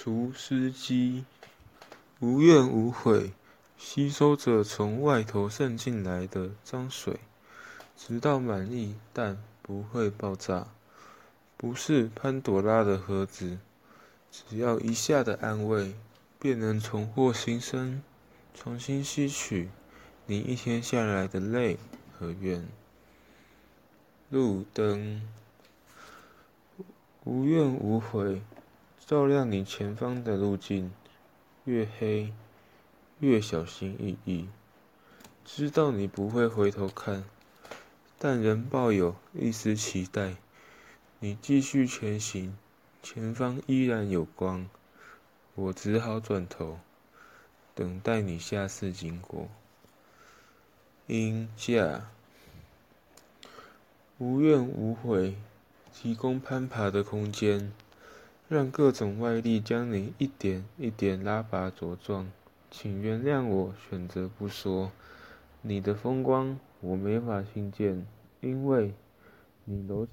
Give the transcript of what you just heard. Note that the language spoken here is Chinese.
除湿机，无怨无悔，吸收着从外头渗进来的脏水，直到满意，但不会爆炸。不是潘朵拉的盒子，只要一下的安慰，便能重获新生，重新吸取你一天下来的泪和怨。路灯，无怨无悔，照亮你前方的路径。越黑，越小心翼翼。知道你不会回头看，但仍抱有一丝期待。你继续前行，前方依然有光。我只好转头，等待你下次经过。因架。无怨无悔，提供攀爬的空间，让各种外力将你一点一点拉拔茁壮。请原谅我选择不说，你的风光我没法听见，因为你楼起。